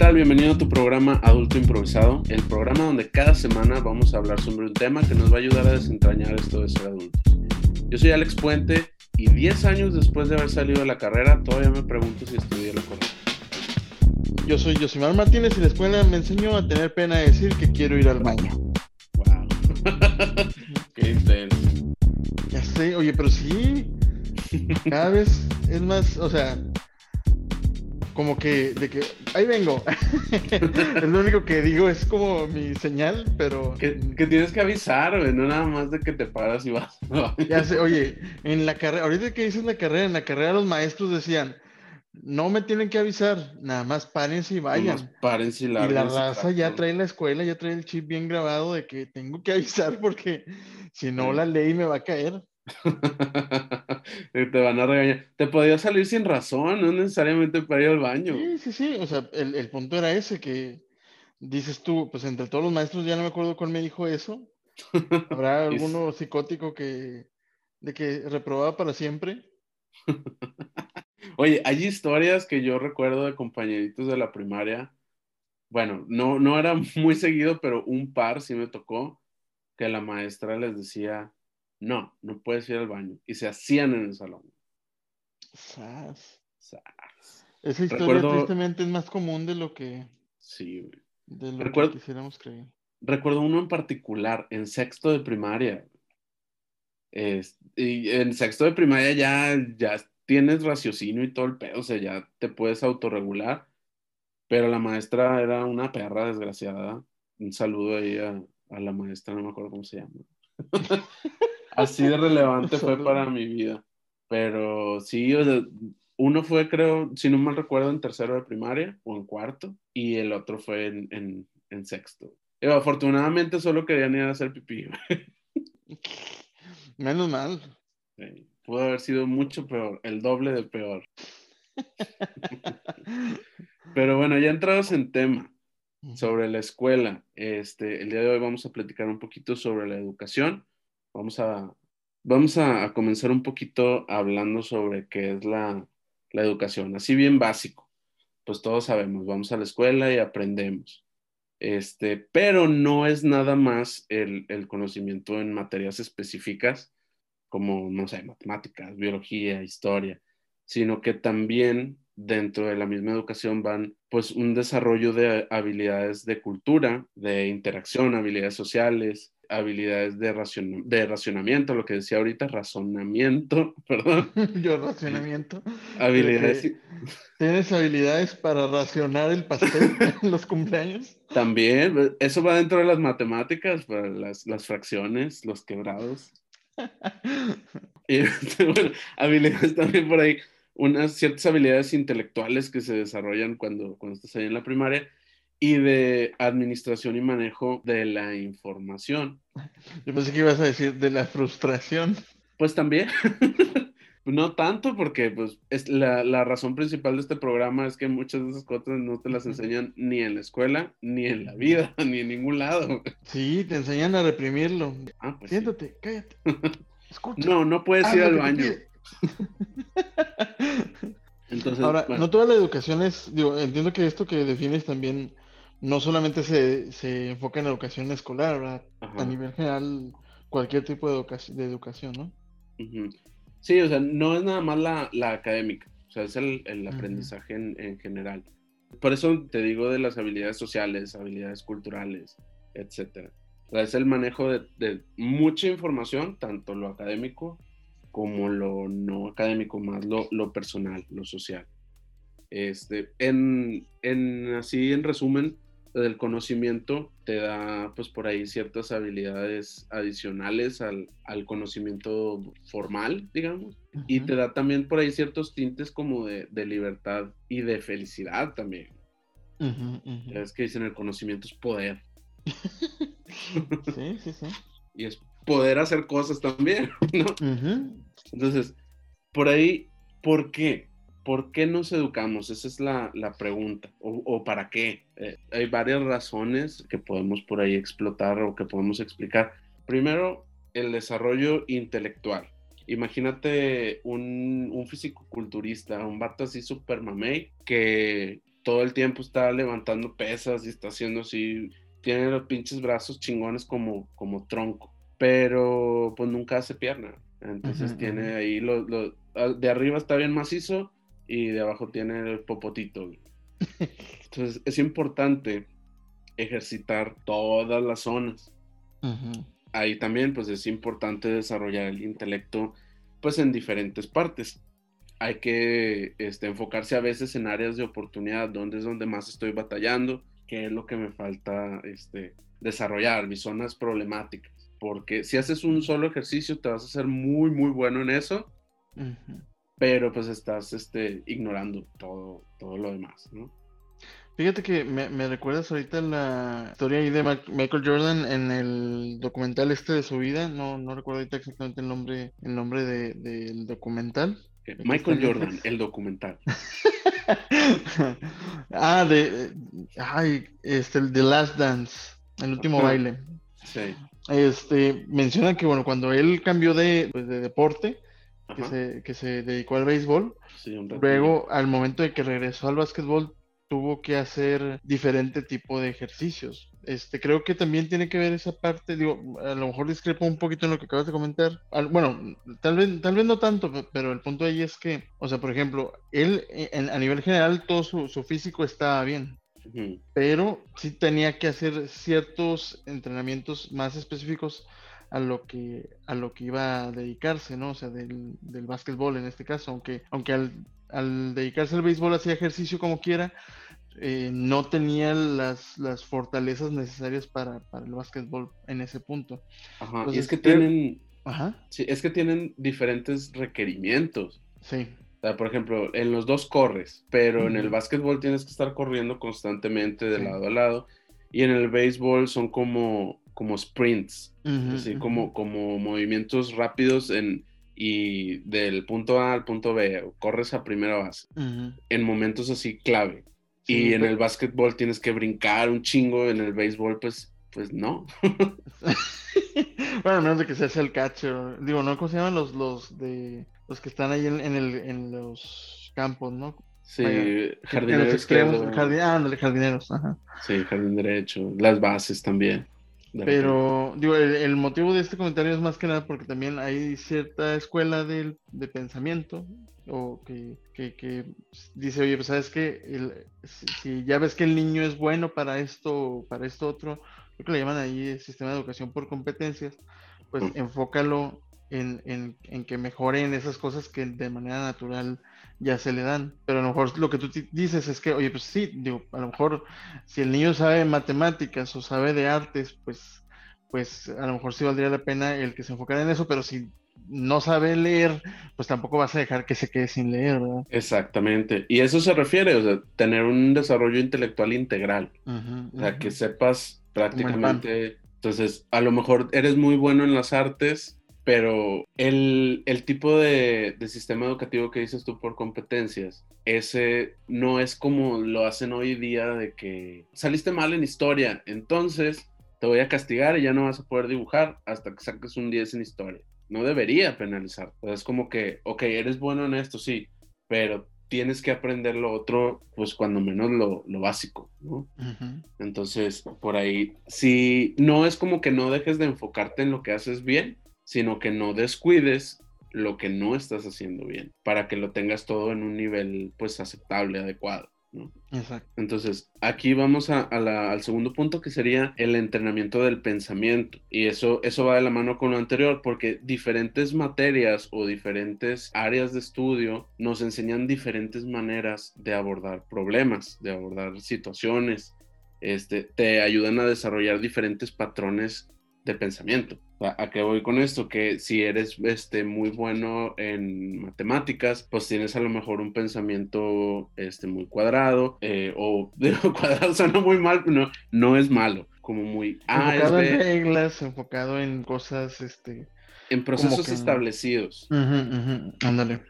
tal? Bienvenido a tu programa Adulto Improvisado, el programa donde cada semana vamos a hablar sobre un tema que nos va a ayudar a desentrañar esto de ser adultos. Yo soy Alex Puente y 10 años después de haber salido de la carrera todavía me pregunto si estudié lo correcto. Yo soy Josimar Martínez y la escuela me enseñó a tener pena de decir que quiero ir al baño. Wow. Qué intenso. Ya sé, oye, pero sí. Cada vez es más, o sea, como que de que ahí vengo. es lo único que digo, es como mi señal, pero. Que, que tienes que avisar, güey, no nada más de que te paras y vas. ya sé, oye, en la carrera, ahorita que dices la carrera, en la carrera los maestros decían, no me tienen que avisar, nada más párense y vayan. Más párense y, y la raza ya trae la escuela, ya trae el chip bien grabado de que tengo que avisar porque si no la ley me va a caer. te van a regañar. Te podía salir sin razón, no necesariamente para ir al baño. Sí, sí, sí. O sea, el, el, punto era ese que dices tú, pues entre todos los maestros ya no me acuerdo cuál me dijo eso. ¿Habrá alguno psicótico que de que reprobaba para siempre? Oye, hay historias que yo recuerdo de compañeritos de la primaria. Bueno, no, no era muy seguido, pero un par sí me tocó que la maestra les decía, no, no puedes ir al baño. Y se hacían en el salón. Sas. Sas. Esa historia recuerdo... tristemente es más común de lo que, sí, de lo recuerdo... que quisiéramos creer. Recuerdo uno en particular, en sexto de primaria. Y en sexto de primaria ya, ya tienes raciocinio y todo el pedo, o sea, ya te puedes autorregular. Pero la maestra era una perra desgraciada. Un saludo ahí a, a la maestra, no me acuerdo cómo se llama. Así de relevante fue para mi vida. Pero sí, o sea, uno fue, creo, si no mal recuerdo, en tercero de primaria o en cuarto, y el otro fue en, en, en sexto. Y afortunadamente solo querían ir a hacer pipí. Menos mal. Sí, pudo haber sido mucho peor, el doble de peor. Pero bueno, ya entrados en tema sobre la escuela, este, el día de hoy vamos a platicar un poquito sobre la educación vamos a, vamos a, comenzar un poquito hablando sobre qué es la, la, educación, así bien básico. Pues todos sabemos, vamos a la escuela y aprendemos. Este, pero no es nada más el, el conocimiento en materias específicas como, no sé, matemáticas, biología, historia, sino que también dentro de la misma educación van pues un desarrollo de habilidades de cultura, de interacción, habilidades sociales, habilidades de, racion de racionamiento, lo que decía ahorita, razonamiento, perdón. Yo racionamiento. Habilidades. ¿Tienes habilidades para racionar el pastel en los cumpleaños? También, eso va dentro de las matemáticas, para las, las fracciones, los quebrados. y bueno, habilidades también por ahí, unas ciertas habilidades intelectuales que se desarrollan cuando, cuando estás ahí en la primaria y de administración y manejo de la información. Yo pensé que ibas a decir de la frustración. Pues también. no tanto porque pues es la, la, razón principal de este programa es que muchas de esas cosas no te las enseñan ni en la escuela, ni en la vida, ni en ningún lado. Sí, te enseñan a reprimirlo. Ah, pues Siéntate, sí. cállate. Escucha. No, no puedes ir al baño. Entonces, Ahora, bueno. no toda la educación es, digo, entiendo que esto que defines también no solamente se, se enfoca en la educación escolar, ¿verdad? A nivel general, cualquier tipo de, educa de educación, ¿no? Uh -huh. Sí, o sea, no es nada más la, la académica, o sea, es el, el aprendizaje uh -huh. en, en, general. Por eso te digo de las habilidades sociales, habilidades culturales, etcétera. O sea, es el manejo de, de, mucha información, tanto lo académico como lo no académico, más lo, lo personal, lo social. Este, en, en, así, en resumen, el conocimiento te da pues por ahí ciertas habilidades adicionales al, al conocimiento formal, digamos, uh -huh. y te da también por ahí ciertos tintes como de, de libertad y de felicidad también. Uh -huh, uh -huh. Es que dicen el conocimiento es poder. sí, sí, sí. Y es poder hacer cosas también, ¿no? Entonces, por ahí, ¿por qué? ¿Por qué nos educamos? Esa es la, la pregunta. ¿O, ¿O, para qué? Eh, hay varias razones que podemos por ahí explotar o que podemos explicar. Primero, el desarrollo intelectual. Imagínate un, un fisicoculturista, un vato así super mamey, que todo el tiempo está levantando pesas y está haciendo así, tiene los pinches brazos chingones como, como tronco, pero pues nunca hace pierna. Entonces tiene ahí, lo, ah, de arriba está bien macizo y de abajo tiene el popotito. Entonces es importante ejercitar todas las zonas. Ahí también pues es importante desarrollar el intelecto pues en diferentes partes. Hay que este, enfocarse a veces en áreas de oportunidad, donde es donde más estoy batallando, qué es lo que me falta este, desarrollar, mis zonas problemáticas. Porque si haces un solo ejercicio, te vas a hacer muy, muy bueno en eso, pero pues estás este, ignorando todo, todo lo demás, ¿no? Fíjate que me, recuerdas ahorita la historia ahí de Michael Jordan en el documental este de su vida. No, no recuerdo ahorita exactamente el nombre, el nombre del documental. Michael Jordan, el documental. ah, de. Ay, este, el The Last Dance, el último baile. Sí. Este, menciona que, bueno, cuando él cambió de, pues, de deporte, que se, que se, dedicó al béisbol, luego, al momento de que regresó al básquetbol, tuvo que hacer diferente tipo de ejercicios. Este, creo que también tiene que ver esa parte, digo, a lo mejor discrepo un poquito en lo que acabas de comentar. bueno, tal vez, tal vez no tanto, pero el punto ahí es que, o sea, por ejemplo, él a nivel general todo su, su físico estaba bien, pero sí tenía que hacer ciertos entrenamientos más específicos a lo que a lo que iba a dedicarse, ¿no? O sea, del, del básquetbol en este caso, aunque aunque al, al dedicarse al béisbol hacía ejercicio como quiera, eh, no tenía las, las fortalezas necesarias para, para, el básquetbol en ese punto. Ajá, y es que tienen, Ajá. Sí, es que tienen diferentes requerimientos. Sí. O sea, por ejemplo, en los dos corres, pero en el básquetbol tienes que estar corriendo constantemente de lado a lado. Y en el béisbol son como, como sprints, así como, como movimientos rápidos en, y del punto A al punto B, corres a primera base, en momentos así clave. y en el básquetbol tienes que brincar un chingo, en el béisbol pues, pues no. bueno, menos de que seas el catcher. Digo, ¿no? ¿Cómo se llaman los, los de los que están ahí en, el, en los campos, ¿no? Sí, jardineros. jardineros, ajá. Sí, jardín derecho. Las bases también. Pero, digo, el, motivo de este comentario es más que nada porque también hay cierta escuela de, de pensamiento o que, que, dice, oye, pues sabes que si, ya ves que el niño es bueno para esto o para esto otro, lo que le llaman ahí el sistema de educación por competencias, pues enfócalo en, en, en, que mejoren esas cosas que de manera natural ya se le dan. Pero a lo mejor lo que tú dices es que, oye, pues sí, digo, a lo mejor si el niño sabe matemáticas o sabe de artes, pues, pues a lo mejor sí valdría la pena el que se enfocara en eso, pero si no sabe leer, pues tampoco vas a dejar que se quede sin leer, ¿verdad? Exactamente. Y eso se refiere, o sea, tener un desarrollo intelectual integral. o sea, que sepas prácticamente. Entonces, a lo mejor eres muy bueno en las artes, pero el, tipo de, sistema educativo que dices tú por competencias, ese no es como lo hacen hoy día de que saliste mal en historia, entonces te voy a castigar y ya no vas a poder dibujar hasta que saques un 10 en historia. No debería penalizar. es como que, ok, eres bueno en esto, sí, pero tienes que aprender lo otro, pues cuando menos lo, básico, ¿no? Entonces, por ahí, si no es como que no dejes de enfocarte en lo que haces bien, sino que no descuides lo que no estás haciendo bien, para que lo tengas todo en un nivel pues aceptable, adecuado. ¿no? Exacto. Entonces, aquí vamos a, al segundo punto que sería el entrenamiento del pensamiento. Y eso, eso va de la mano con lo anterior, porque diferentes materias o diferentes áreas de estudio nos enseñan diferentes maneras de abordar problemas, de abordar situaciones. Este, te ayudan a desarrollar diferentes patrones de pensamiento. ¿A qué voy con esto? Que si eres este, muy bueno en matemáticas, pues tienes a lo mejor un pensamiento este, muy cuadrado, eh, o de cuadrado suena muy mal, no, no es malo, como muy... Ah, enfocado en reglas, enfocado en cosas, este... En procesos establecidos. Ándale.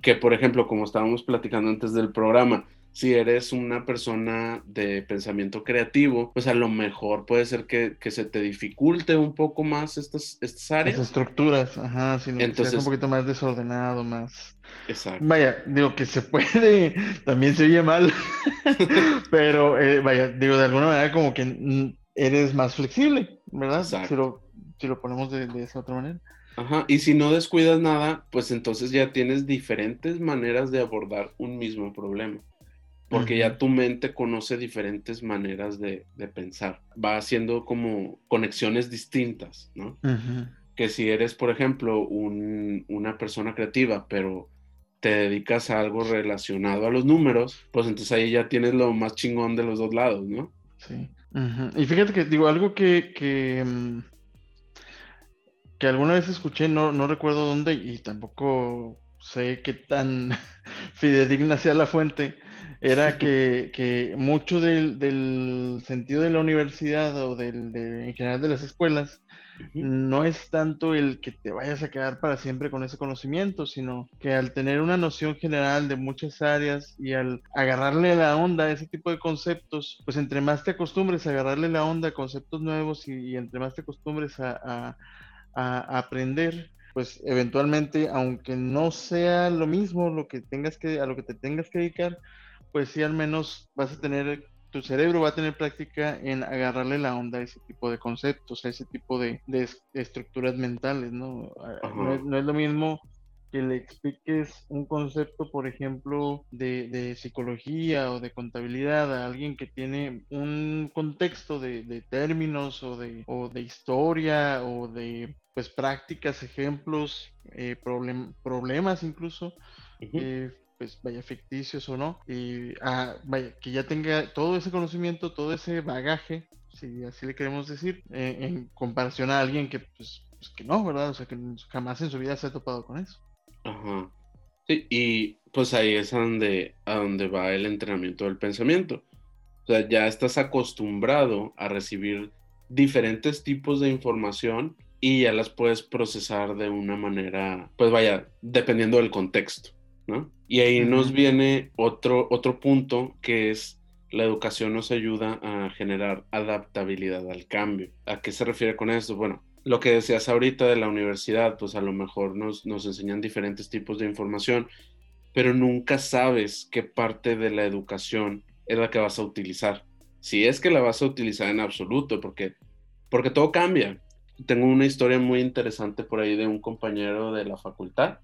Que por ejemplo, como estábamos platicando antes del programa, si eres una persona de pensamiento creativo, pues a lo mejor puede ser que, se te dificulte un poco más estas, estas áreas. Las estructuras, ajá, si Entonces, un poquito más desordenado, más... Exacto. Vaya, digo que se puede, también se oye mal, pero eh, vaya, digo, de alguna manera como que eres más flexible, ¿verdad? Si lo, si lo ponemos de, de esa otra manera. Ajá, y si no descuidas nada, pues entonces ya tienes diferentes maneras de abordar un mismo problema porque ya tu mente conoce diferentes maneras de, pensar, va haciendo como conexiones distintas, ¿no? Que si eres, por ejemplo, una persona creativa, pero te dedicas a algo relacionado a los números, pues entonces ahí ya tienes lo más chingón de los dos lados, ¿no? Sí. Y fíjate que digo algo que, que, mm, que alguna vez escuché, no, no recuerdo dónde y tampoco sé qué tan fidedigna sea la fuente, era que, mucho del, sentido de la universidad o del, en general de las escuelas no es tanto el que te vayas a quedar para siempre con ese conocimiento, sino que al tener una noción general de muchas áreas y al agarrarle la onda a ese tipo de conceptos, pues entre más te acostumbres a agarrarle la onda a conceptos nuevos y, entre más te acostumbres a, a aprender, pues eventualmente, aunque no sea lo mismo lo que tengas que, a lo que te tengas que dedicar, pues sí al menos vas a tener, tu cerebro va a tener práctica en agarrarle la onda a ese tipo de conceptos, a ese tipo de, estructuras mentales, ¿no? No es, no es, lo mismo que le expliques un concepto, por ejemplo, de, psicología o de contabilidad a alguien que tiene un contexto de, términos o de, o de historia o de pues prácticas, ejemplos, eh, problemas incluso, pues vaya ficticios o no, y ah, vaya, que ya tenga todo ese conocimiento, todo ese bagaje, si así le queremos decir, eh, en comparación a alguien que pues, pues, que no, ¿verdad? O sea, que jamás en su vida se ha topado con eso. Ajá. Sí, y pues ahí es a donde, a donde va el entrenamiento del pensamiento. O sea, ya estás acostumbrado a recibir diferentes tipos de información y ya las puedes procesar de una manera, pues vaya, dependiendo del contexto. Y ahí nos viene otro, otro punto que es la educación nos ayuda a generar adaptabilidad al cambio. ¿A qué se refiere con esto? Bueno, lo que decías ahorita de la universidad, pues a lo mejor nos, nos enseñan diferentes tipos de información, pero nunca sabes qué parte de la educación es la que vas a utilizar. Si es que la vas a utilizar en absoluto, porque, porque todo cambia. Tengo una historia muy interesante por ahí de un compañero de la facultad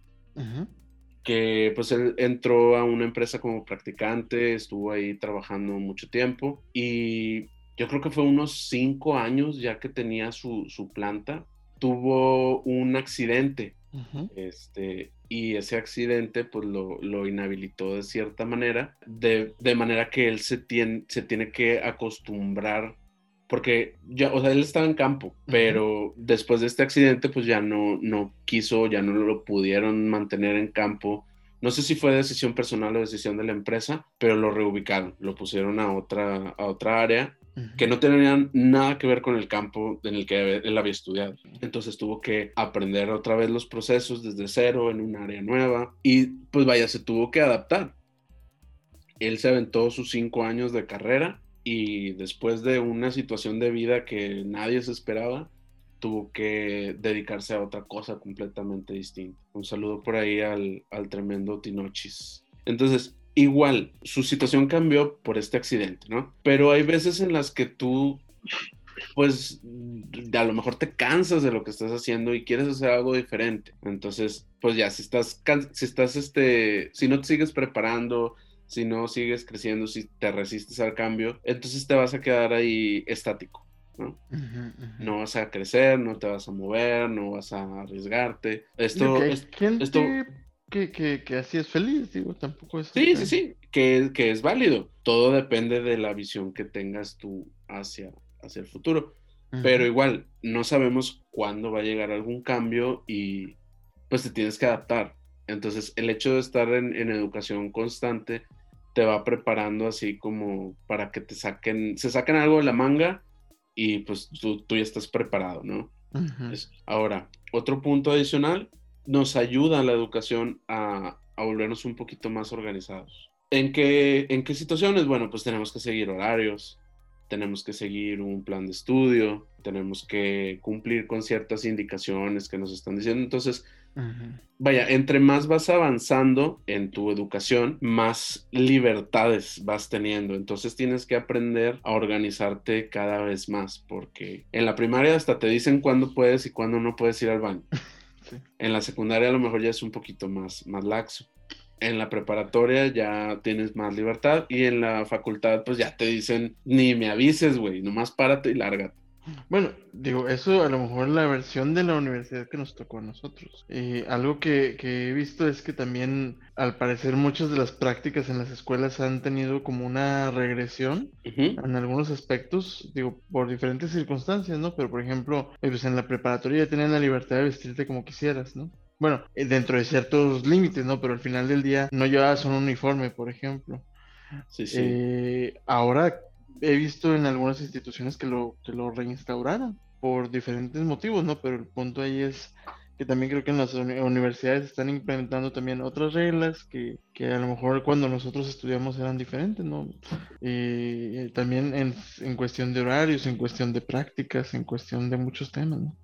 que pues él entró a una empresa como practicante, estuvo ahí trabajando mucho tiempo y yo creo que fue unos cinco años ya que tenía su, planta, tuvo un accidente. este, y ese accidente pues lo, lo inhabilitó de cierta manera, de, de, manera que él se tiene, se tiene que acostumbrar porque ya, o sea, él estaba en campo, pero después de este accidente, pues ya no, no quiso, ya no lo pudieron mantener en campo. No sé si fue decisión personal o decisión de la empresa, pero lo reubicaron, lo pusieron a otra, a otra área que no tenían nada que ver con el campo en el que él había estudiado. Entonces tuvo que aprender otra vez los procesos desde cero en un área nueva y pues vaya, se tuvo que adaptar. Él se aventó sus cinco años de carrera y después de una situación de vida que nadie se esperaba, tuvo que dedicarse a otra cosa completamente distinta. Un saludo por ahí al, al tremendo Tinochis. Entonces, igual, su situación cambió por este accidente, ¿no? Pero hay veces en las que tú, pues, a lo mejor te cansas de lo que estás haciendo y quieres hacer algo diferente. Entonces, pues ya, si estás, si estás, este, si no te sigues preparando, si no sigues creciendo, si te resistes al cambio, entonces te vas a quedar ahí estático. ¿no? no vas a crecer, no te vas a mover, no vas a arriesgarte. Esto, es, esto que, que, que, así es feliz, digo, tampoco es. Sí, sí, sí, que, que es válido. Todo depende de la visión que tengas tú hacia, hacia el futuro. Pero igual, no sabemos cuándo va a llegar algún cambio y pues te tienes que adaptar. Entonces, el hecho de estar en, en educación constante te va preparando así como para que te saquen, se saquen algo de la manga y pues tú, tú ya estás preparado, ¿no? ahora, otro punto adicional, nos ayuda la educación a, a, volvernos un poquito más organizados. ¿En qué, ¿En qué situaciones? Bueno, pues tenemos que seguir horarios, tenemos que seguir un plan de estudio, tenemos que cumplir con ciertas indicaciones que nos están diciendo. Entonces, vaya, entre más vas avanzando en tu educación, más libertades vas teniendo. Entonces tienes que aprender a organizarte cada vez más, porque en la primaria hasta te dicen cuándo puedes y cuándo no puedes ir al baño. En la secundaria a lo mejor ya es un poquito más, más laxo en la preparatoria ya tienes más libertad y en la facultad pues ya te dicen ni me avises, güey, nomás párate y lárgate. Bueno, digo, eso a lo mejor la versión de la universidad que nos tocó a nosotros. Eh, algo que, he visto es que también, al parecer, muchas de las prácticas en las escuelas han tenido como una regresión en algunos aspectos, digo, por diferentes circunstancias, ¿no? Pero, por ejemplo, eh, pues en la preparatoria ya tenían la libertad de vestirte como quisieras, ¿no? Bueno, eh, dentro de ciertos límites, ¿no? Pero al final del día no llevabas un uniforme, por ejemplo. Sí, sí. Eh, ahora he visto en algunas instituciones que lo, que lo reinstauraron por diferentes motivos, ¿no? Pero el punto ahí es que también creo que en las universidades están implementando también otras reglas que, que a lo mejor cuando nosotros estudiamos eran diferentes, ¿no? Y también en, en cuestión de horarios, en cuestión de prácticas, en cuestión de muchos temas, ¿no?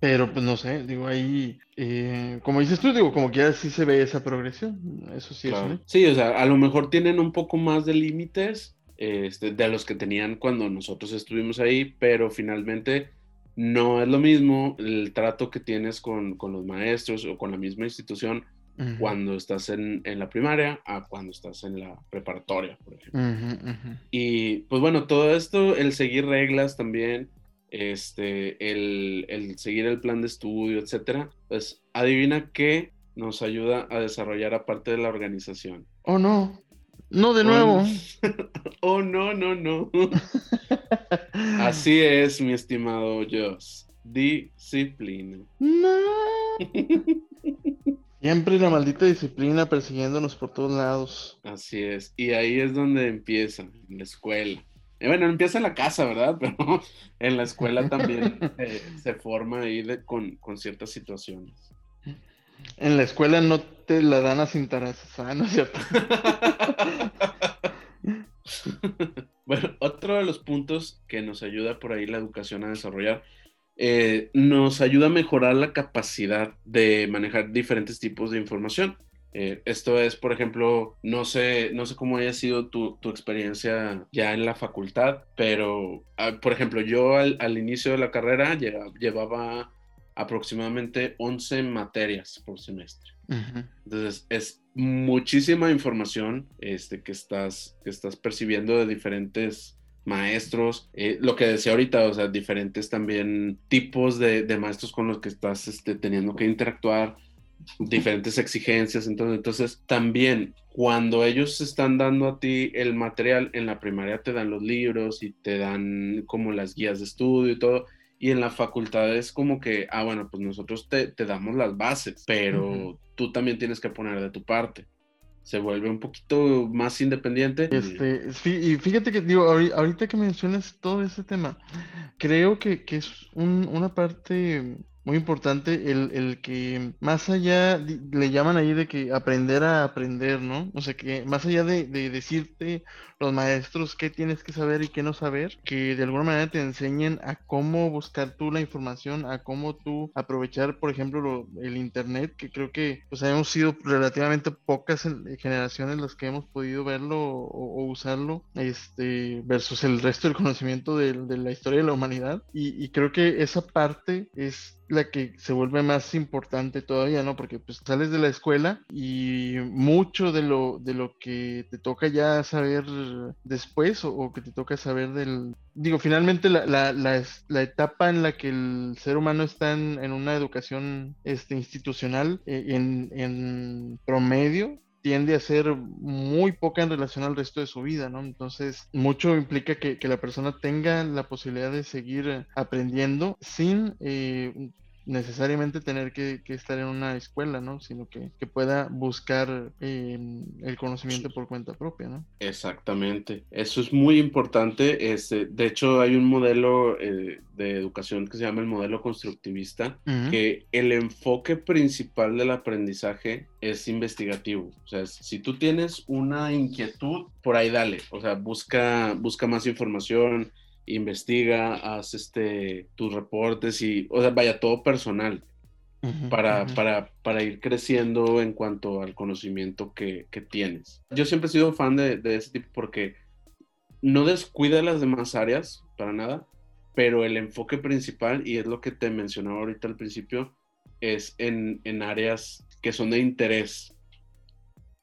Pero pues no sé, digo ahí, eh, como dices tú, digo, como que ya sí se ve esa progresión, eso sí es. Sí, o sea, a lo mejor tienen un poco más de límites este, de los que tenían cuando nosotros estuvimos ahí, pero finalmente no es lo mismo el trato que tienes con, con los maestros o con la misma institución cuando estás en, en, la primaria a cuando estás en la preparatoria, por ejemplo. Y pues bueno, todo esto, el seguir reglas también, este, el, seguir el plan de estudio, etcétera, pues adivina qué nos ayuda a desarrollar aparte de la organización. Oh, no. No, de nuevo. oh, no, no, no. Así es, mi estimado Joss. Disciplina. No. Siempre la maldita disciplina persiguiéndonos por todos lados. Así es. Y ahí es donde empieza, en la escuela. Eh, bueno, empieza en la casa, ¿verdad? Pero en la escuela también eh, se forma ahí con, ciertas situaciones. En la escuela no te la dan a cintarazos, ¿ah? bueno, otro de los puntos que nos ayuda por ahí la educación a desarrollar, eh, nos ayuda a mejorar la capacidad de manejar diferentes tipos de información. Eh, esto es, por ejemplo, no sé, no sé cómo haya sido tu, experiencia ya en la facultad, pero, ah, por ejemplo, yo al, inicio de la carrera llevaba aproximadamente 11 materias por semestre. Entonces, es muchísima información este, que, estás, que estás percibiendo de diferentes maestros, eh, lo que decía ahorita, o sea, diferentes también tipos de, maestros con los que estás este, teniendo que interactuar, diferentes exigencias. Entonces, entonces, también cuando ellos están dando a ti el material, en la primaria te dan los libros y te dan como las guías de estudio y todo. Y en la facultad es como que, ah, bueno, pues nosotros te, te damos las bases, pero tú también tienes que poner de tu parte. Se vuelve un poquito más independiente. Este, y fíjate que, digo, ahorita que mencionas todo ese tema, creo que, que es un, una parte muy importante el, el, que más allá, le llaman ahí de que aprender a aprender, ¿no? O sea, que más allá de, de, decirte los maestros qué tienes que saber y qué no saber, que de alguna manera te enseñen a cómo buscar tú la información, a cómo tú aprovechar, por ejemplo, el Internet, que creo que pues hemos sido relativamente pocas generaciones las que hemos podido verlo o, usarlo, este, versus el resto del conocimiento de, de la historia de la humanidad. Y, y creo que esa parte es la que se vuelve más importante todavía, ¿no? Porque pues sales de la escuela y mucho de lo, de lo que te toca ya saber después o, que te toca saber del... Digo, finalmente la, la, la, etapa en la que el ser humano está en, una educación este, institucional eh, en, en promedio tiende a ser muy poca en relación al resto de su vida, ¿no? Entonces, mucho implica que, la persona tenga la posibilidad de seguir aprendiendo sin eh, necesariamente tener que, estar en una escuela, ¿no? Sino que, pueda buscar em, el conocimiento por cuenta propia, ¿no? Exactamente. Eso es muy importante. Este, de hecho, hay un modelo eh, de educación que se llama el modelo constructivista, que el enfoque principal del aprendizaje es investigativo. O sea, si tú tienes una inquietud, por ahí dale. O sea, busca, busca más información investiga, haz este, tus reportes y, o sea, vaya todo personal para, para, para, ir creciendo en cuanto al conocimiento que, que tienes. Yo siempre he sido fan de, de, ese tipo porque no descuida las demás áreas para nada, pero el enfoque principal, y es lo que te mencionaba ahorita al principio, es en, en áreas que son de interés.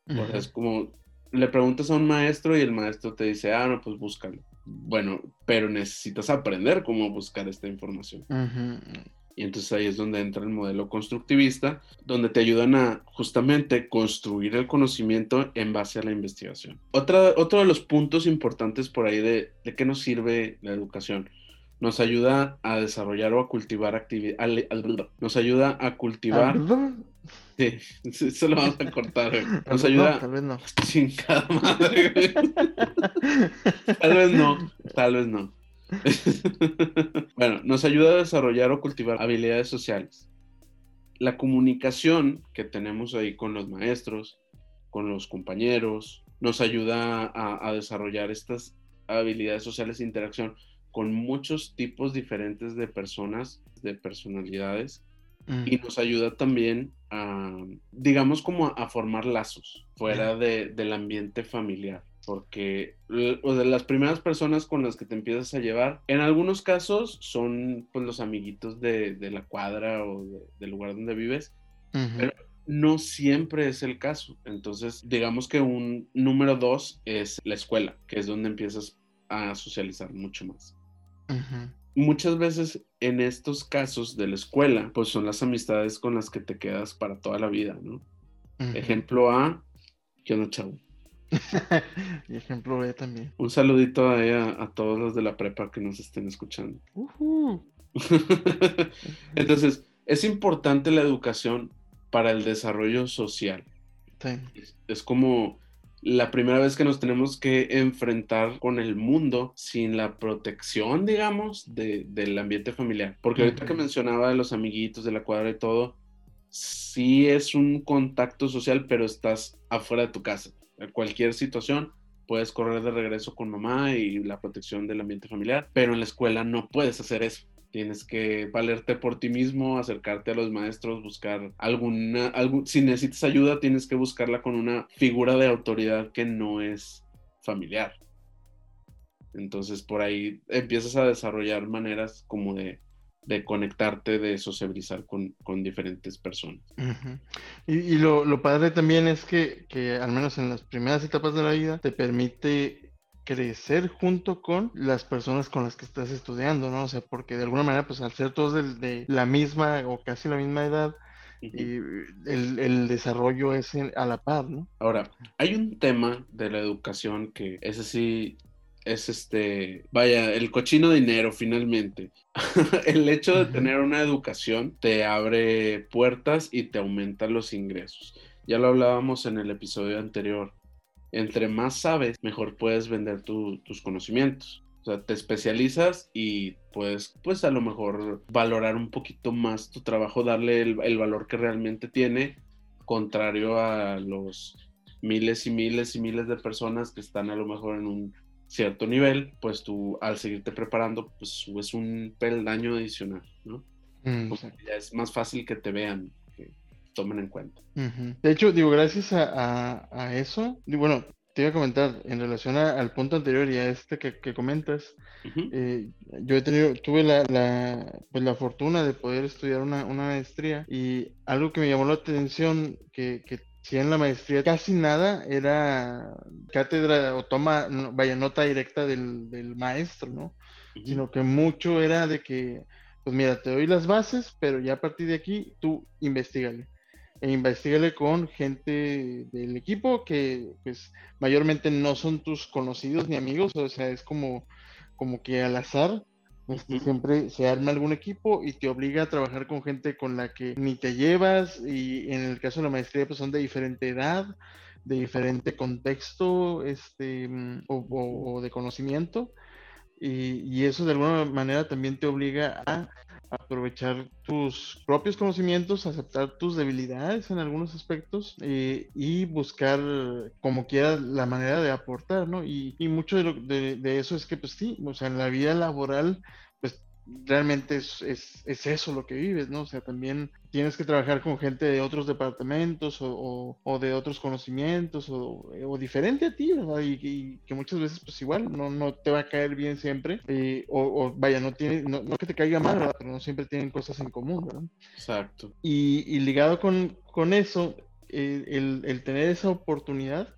O sea, es como, le preguntas a un maestro y el maestro te dice, ah, no, pues búscalo bueno, pero necesitas aprender cómo buscar esta información. Y entonces ahí es donde entra el modelo constructivista, donde te ayudan a justamente construir el conocimiento en base a la investigación. Otra, otro de los puntos importantes por ahí de, de qué nos sirve la educación. Nos ayuda a desarrollar o a cultivar actividades. Nos ayuda a cultivar. Sí, eso lo vamos a cortar, Nos ayuda. tal vez no. Chingada madre, Tal vez no, tal vez no. bueno, nos ayuda a desarrollar o cultivar habilidades sociales. La comunicación que tenemos ahí con los maestros, con los compañeros, nos ayuda a, desarrollar estas habilidades sociales de interacción con muchos tipos diferentes de personas, de personalidades, y nos ayuda también a, digamos, como a, formar lazos fuera del ambiente familiar. Porque o de las primeras personas con las que te empiezas a llevar, en algunos casos son pues los amiguitos de, la cuadra o del lugar donde vives, pero no siempre es el caso. Entonces, digamos que un número dos es la escuela, que es donde empiezas a socializar mucho más muchas veces en estos casos de la escuela, pues son las amistades con las que te quedas para toda la vida, ¿no? Ejemplo A, yo no chavo. y ejemplo B también. Un saludito a, a, todos los de la prepa que nos estén escuchando. Entonces, es importante la educación para el desarrollo social. es como la primera vez que nos tenemos que enfrentar con el mundo sin la protección, digamos, del ambiente familiar. Porque ahorita que mencionaba de los amiguitos de la cuadra y todo, sí es un contacto social, pero estás afuera de tu casa. En cualquier situación puedes correr de regreso con mamá y la protección del ambiente familiar, pero en la escuela no puedes hacer eso. Tienes que valerte por ti mismo, acercarte a los maestros, buscar alguna, algún, si necesitas ayuda, tienes que buscarla con una figura de autoridad que no es familiar. Entonces por ahí empiezas a desarrollar maneras como de, conectarte, de sociabilizar con, diferentes personas. Y, lo, lo, padre también es que, que, al menos en las primeras etapas de la vida, te permite crecer junto con las personas con las que estás estudiando, ¿no? O sea, porque de alguna manera, pues al ser todos de, la misma o casi la misma edad, y el, desarrollo es a la par, ¿no? Ahora, hay un tema de la educación que ese sí es este, vaya, el cochino dinero finalmente. el hecho de tener una educación te abre puertas y te aumenta los ingresos. Ya lo hablábamos en el episodio anterior entre más sabes, mejor puedes vender tus conocimientos. O sea, te especializas y puedes, pues a lo mejor valorar un poquito más tu trabajo, darle el, valor que realmente tiene, contrario a los miles y miles y miles de personas que están a lo mejor en un cierto nivel, pues tú al seguirte preparando, pues subes un peldaño adicional, ¿no? Mm, ya es más fácil que te vean tomen en cuenta. De hecho, digo, gracias a, a, eso, bueno, te iba a comentar en relación al punto anterior y a este que, comentas, eh, yo he tenido, tuve la, la, pues la fortuna de poder estudiar una, una, maestría y algo que me llamó la atención, que, que si en la maestría casi nada era cátedra o toma, vaya, nota directa del, del maestro, ¿no? Sino que mucho era de que, pues mira, te doy las bases, pero ya a partir de aquí tú investigale e investigale con gente del equipo que pues mayormente no son tus conocidos ni amigos, o sea, es como, como que al azar Este, siempre se arma algún equipo y te obliga a trabajar con gente con la que ni te llevas y en el caso de la maestría pues son de diferente edad, de diferente contexto este, mm, o, de conocimiento y, y, eso de alguna manera también te obliga a aprovechar tus propios conocimientos, aceptar tus debilidades en algunos aspectos eh, y buscar como quiera la manera de aportar, ¿no? Y, mucho de, de, de, eso es que, pues sí, o sea, en la vida laboral realmente es, es, eso lo que vives, ¿no? O sea, también tienes que trabajar con gente de otros departamentos o, de otros conocimientos o, diferente a ti, ¿verdad? Y, que muchas veces pues igual no, no te va a caer bien siempre o, vaya, no tiene, no, que te caiga mal, ¿verdad? Pero no siempre tienen cosas en común, ¿verdad? Exacto. Y, ligado con, con eso, eh, el, el tener esa oportunidad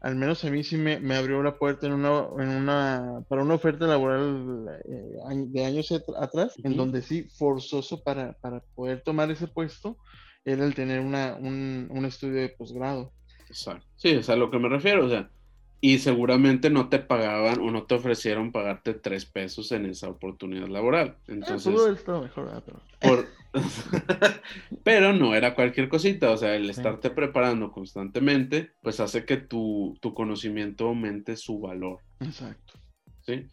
al menos a mí sí me, abrió la puerta en una, en una, para una oferta laboral eh, de años atrás, en donde sí, forzoso para, para, poder tomar ese puesto, era el tener una, un, un estudio de posgrado. Exacto. Sí, es a lo que me refiero, o sea, y seguramente no te pagaban o no te ofrecieron pagarte tres pesos en esa oportunidad laboral. Ah, Entonces, mejor, pero... pero no era cualquier cosita, o sea, el estarte preparando constantemente, pues hace que tu, tu conocimiento aumente su valor. Exacto. ¿Sí?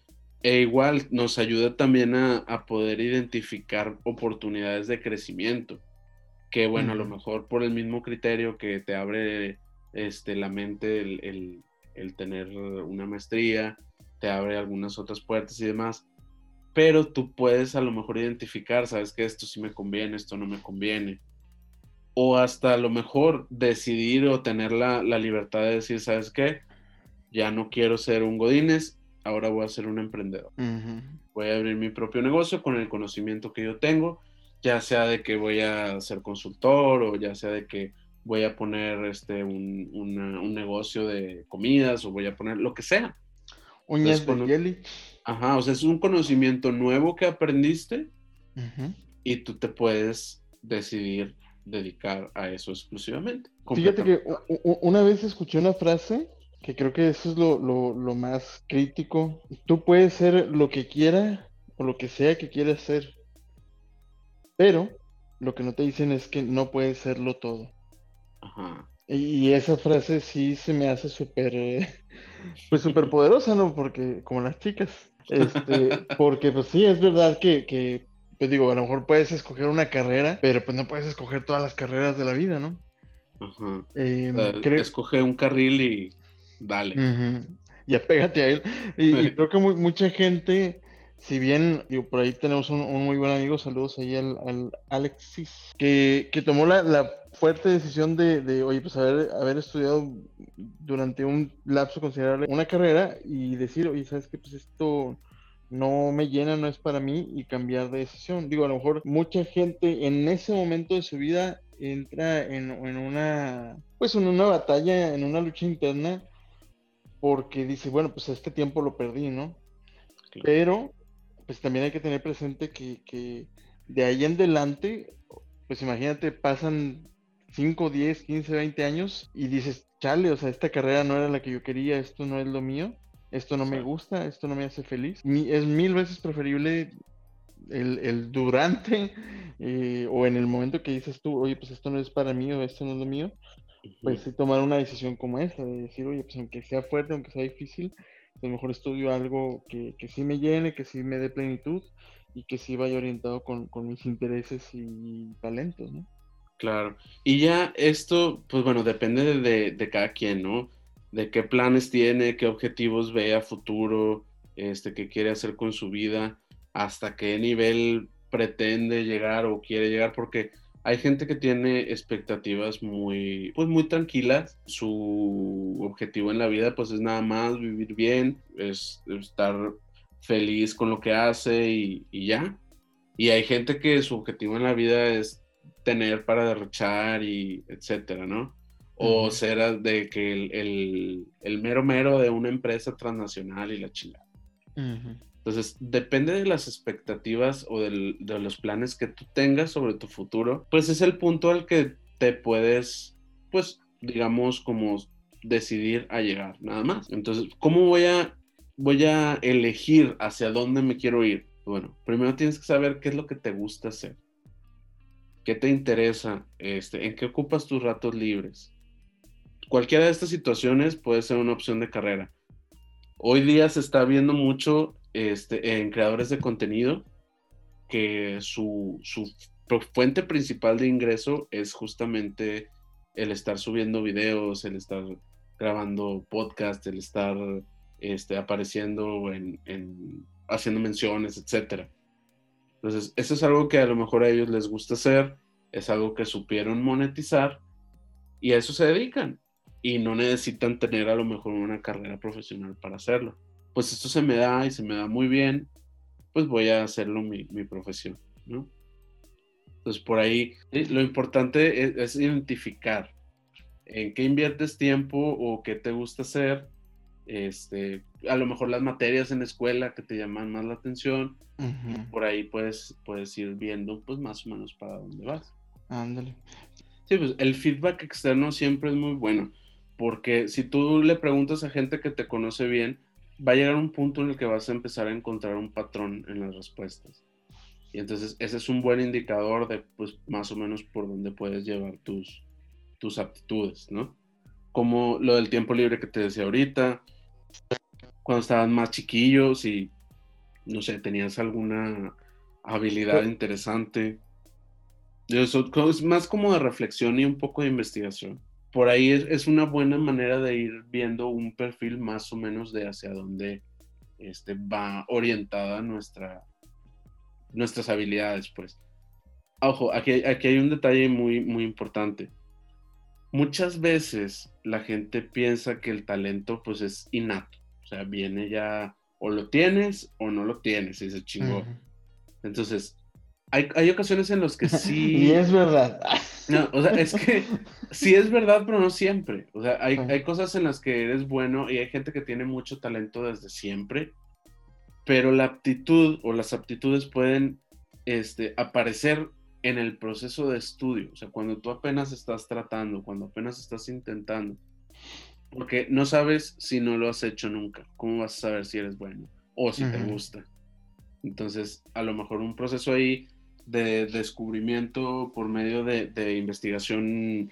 E igual nos ayuda también a, a poder identificar oportunidades de crecimiento, que bueno, a lo mejor por el mismo criterio que te abre este, la mente el el tener una maestría, te abre algunas otras puertas y demás, pero tú puedes a lo mejor identificar, sabes que esto sí me conviene, esto no me conviene, o hasta a lo mejor decidir o tener la, libertad de decir, sabes qué, ya no quiero ser un Godínez, ahora voy a ser un emprendedor. Voy a abrir mi propio negocio con el conocimiento que yo tengo, ya sea de que voy a ser consultor o ya sea de que voy a poner este, un, un, negocio de comidas o voy a poner lo que sea. Uñas de jelly. Ajá, o sea, es un conocimiento nuevo que aprendiste y tú te puedes decidir dedicar a eso exclusivamente. Fíjate que una vez escuché una frase que creo que eso es lo, lo, lo más crítico. Tú puedes ser lo que quiera o lo que sea que quieras ser, pero lo que no te dicen es que no puedes serlo todo. Y esa frase sí se me hace súper, eh, pues súper poderosa, ¿no? Porque, como las chicas, este, porque pues sí, es verdad que, que, pues digo, a lo mejor puedes escoger una carrera, pero pues no puedes escoger todas las carreras de la vida, ¿no? Em, escoge un carril y dale. Ya pégate a él. Y, creo que mucha gente si bien digo, por ahí tenemos un, muy buen amigo, saludos ahí al, Alexis, que, tomó la, fuerte decisión de, oye, pues haber, haber estudiado durante un lapso considerable una carrera y decir, oye, ¿sabes qué? Pues esto no me llena, no es para mí y cambiar de decisión. Digo, a lo mejor mucha gente en ese momento de su vida entra en, en una, pues en una batalla, en una lucha interna, porque dice, bueno, pues este tiempo lo perdí, ¿no? Pero pues también hay que tener presente que, de ahí en adelante, pues imagínate, pasan 5, 10, 15, 20 años y dices, chale, o sea, esta carrera no era la que yo quería, esto no es lo mío, esto no me gusta, esto no me hace feliz. es mil veces preferible el, durante eh, o en el momento que dices tú, oye, pues esto no es para mí o esto no es lo mío, pues sí tomar una decisión como esa, de decir, oye, pues aunque sea fuerte, aunque sea difícil, a lo mejor estudio algo que, que sí me llene, que sí me dé plenitud y que sí vaya orientado con, mis intereses y talentos, ¿no? Claro. Y ya esto, pues bueno, depende de, de, cada quien, ¿no? De qué planes tiene, qué objetivos ve a futuro, este, qué quiere hacer con su vida, hasta qué nivel pretende llegar o quiere llegar, porque hay gente que tiene expectativas muy, pues muy tranquilas. Su objetivo en la vida, pues es nada más vivir bien, es estar feliz con lo que hace y, ya. Y hay gente que su objetivo en la vida es tener para derrochar y etcétera, ¿no? O ser de que el, el, mero mero de una empresa transnacional y la chingada. Entonces, depende de las expectativas o de los planes que tú tengas sobre tu futuro, pues es el punto al que te puedes, pues, digamos, como decidir a llegar, nada más. Entonces, ¿cómo voy a, voy a elegir hacia dónde me quiero ir? Bueno, primero tienes que saber qué es lo que te gusta hacer. ¿Qué te interesa? Este, ¿En qué ocupas tus ratos libres? Cualquiera de estas situaciones puede ser una opción de carrera. Hoy día se está viendo mucho este, en creadores de contenido que su, su fuente principal de ingreso es justamente el estar subiendo videos, el estar grabando podcast, el estar este, apareciendo en, en, haciendo menciones, etcétera. Entonces, eso es algo que a lo mejor a ellos les gusta hacer, es algo que supieron monetizar y a eso se dedican y no necesitan tener a lo mejor una carrera profesional para hacerlo. Pues esto se me da y se me da muy bien, pues voy a hacerlo mi, mi profesión, ¿no? Entonces, por ahí lo importante es, identificar en qué inviertes tiempo o qué te gusta hacer. Este, a lo mejor las materias en la escuela que te llaman más la atención. Por ahí puedes, puedes ir viendo, pues más o menos para dónde vas. Ándale. Sí, pues el feedback externo siempre es muy bueno, porque si tú le preguntas a gente que te conoce bien, va a llegar un punto en el que vas a empezar a encontrar un patrón en las respuestas. Y entonces ese es un buen indicador de, pues, más o menos por dónde puedes llevar tus, tus aptitudes, ¿no? Como lo del tiempo libre que te decía ahorita, cuando estabas más chiquillo, si, no sé, tenías alguna habilidad interesante. Eso es más como de reflexión y un poco de investigación. Por ahí es, es, una buena manera de ir viendo un perfil más o menos de hacia dónde este, va orientada nuestra, nuestras habilidades, pues. Ojo, aquí, aquí hay un detalle muy, muy importante. Muchas veces la gente piensa que el talento pues es innato, o sea, viene ya o lo tienes o no lo tienes y se chingó. Entonces, hay, hay, ocasiones en las que sí... y es verdad. No, o sea, es que sí es verdad, pero no siempre. O sea, hay, hay cosas en las que eres bueno y hay gente que tiene mucho talento desde siempre pero la aptitud o las aptitudes pueden este, aparecer en el proceso de estudio, o sea, cuando tú apenas estás tratando, cuando apenas estás intentando, porque no sabes si no lo has hecho nunca, ¿cómo vas a saber si eres bueno o si te gusta? Entonces, a lo mejor un proceso ahí de descubrimiento por medio de, investigación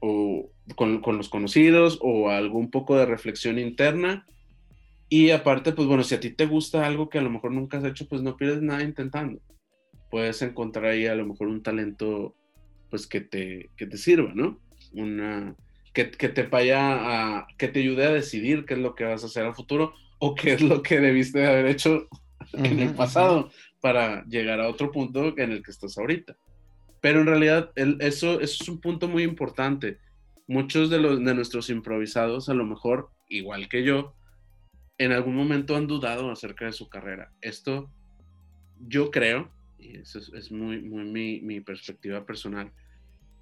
o con, con, los conocidos o algún poco de reflexión interna y aparte, pues bueno, si a ti te gusta algo que a lo mejor nunca has hecho, pues no pierdes nada intentando. Puedes encontrar ahí a lo mejor un talento, pues que te, que te sirva, ¿no? Una, que, que te vaya a, que te ayude a decidir qué es lo que vas a hacer al futuro o qué es lo que debiste de haber hecho en el pasado para llegar a otro punto en el que estás ahorita. Pero en realidad eso, eso es un punto muy importante. Muchos de, los, de nuestros improvisados, a lo mejor, igual que yo, en algún momento han dudado acerca de su carrera. Esto yo creo, y eso es, muy, muy mi, mi, perspectiva personal,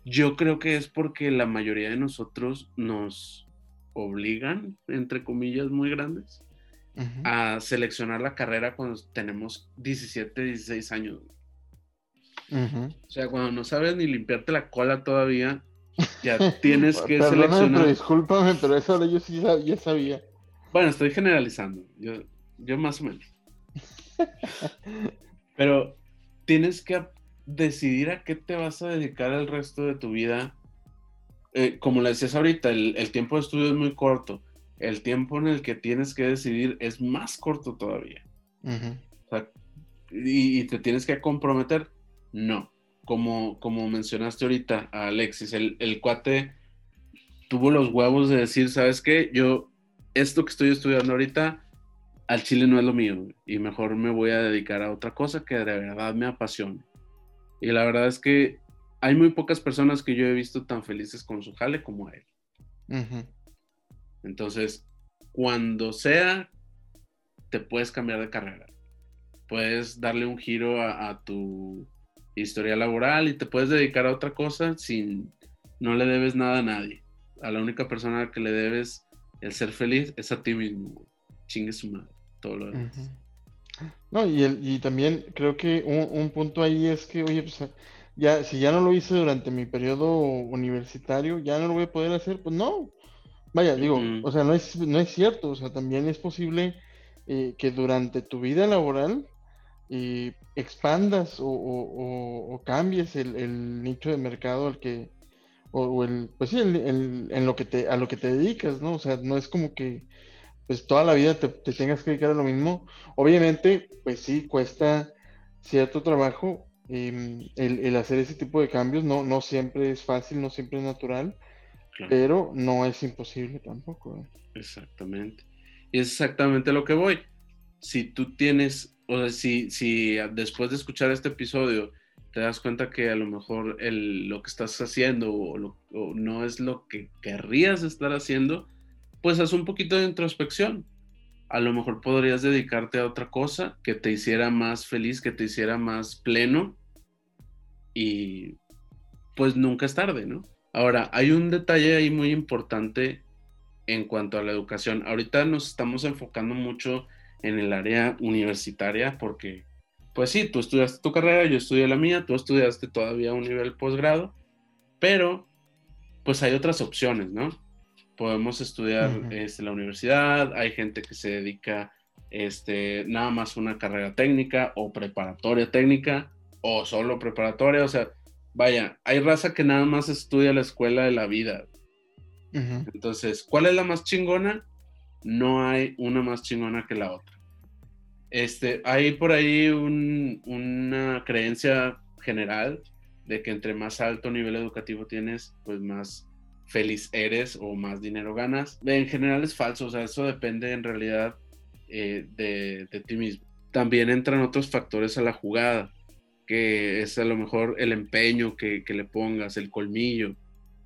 yo creo que es porque la mayoría de nosotros nos obligan, entre comillas muy grandes, a seleccionar la carrera cuando tenemos 17, 16 años. O sea, cuando no sabes ni limpiarte la cola todavía, ya tienes que seleccionar. Pero discúlpame, pero eso yo sí ya sabía. Bueno, estoy generalizando. Yo, yo más o menos. Pero tienes que decidir a qué te vas a dedicar el resto de tu vida. Eh, como le decías ahorita, el, tiempo de estudio es muy corto. El tiempo en el que tienes que decidir es más corto todavía. y, te tienes que comprometer. No. Como, como mencionaste ahorita a Alexis, el, el cuate tuvo los huevos de decir, ¿sabes qué? Yo esto que estoy estudiando ahorita al chile no es lo mío y mejor me voy a dedicar a otra cosa que de verdad me apasiona. Y la verdad es que hay muy pocas personas que yo he visto tan felices con su jale como a él. Entonces, cuando sea, te puedes cambiar de carrera. Puedes darle un giro a, a tu historia laboral y te puedes dedicar a otra cosa sin, no le debes nada a nadie. A la única persona que le debes el ser feliz es a ti mismo, chingue su madre, todo lo demás. No, y, el, y también creo que un, punto ahí es que, oye, pues ya, si ya no lo hice durante mi periodo universitario, ya no lo voy a poder hacer, pues no. Vaya, digo, o sea, no es, no es cierto, o sea, también es posible eh, que durante tu vida laboral eh, expandas o, cambies el, nicho de mercado al que, o, el, pues sí, en lo que te, a lo que te dedicas, ¿no? O sea, no es como que pues toda la vida te, tengas que dedicar a lo mismo. Obviamente, pues sí, cuesta cierto trabajo em, el, hacer ese tipo de cambios. No, no siempre es fácil, no siempre es natural, pero no es imposible tampoco. ¿eh? Exactamente. Y es exactamente lo que voy. Si tú tienes, o sea, si, si después de escuchar este episodio te das cuenta que a lo mejor el, lo que estás haciendo o, o no es lo que querrías estar haciendo, pues haz un poquito de introspección. A lo mejor podrías dedicarte a otra cosa que te hiciera más feliz, que te hiciera más pleno y pues nunca es tarde, ¿no? Ahora, hay un detalle ahí muy importante en cuanto a la educación. Ahorita nos estamos enfocando mucho en el área universitaria porque, pues sí, tú estudiaste tu carrera, yo estudié la mía, tú estudiaste todavía un nivel posgrado, pero pues hay otras opciones, ¿no? Podemos estudiar este, la universidad, hay gente que se dedica este, nada más una carrera técnica o preparatoria técnica o solo preparatoria, o sea, vaya, hay raza que nada más estudia la escuela de la vida. Entonces, ¿cuál es la más chingona? No hay una más chingona que la otra. Este, hay por ahí una creencia general de que entre más alto nivel educativo tienes, pues más feliz eres o más dinero ganas. En general es falso, o sea, eso depende en realidad eh, de, ti mismo. También entran otros factores a la jugada, que es a lo mejor el empeño que, le pongas, el colmillo,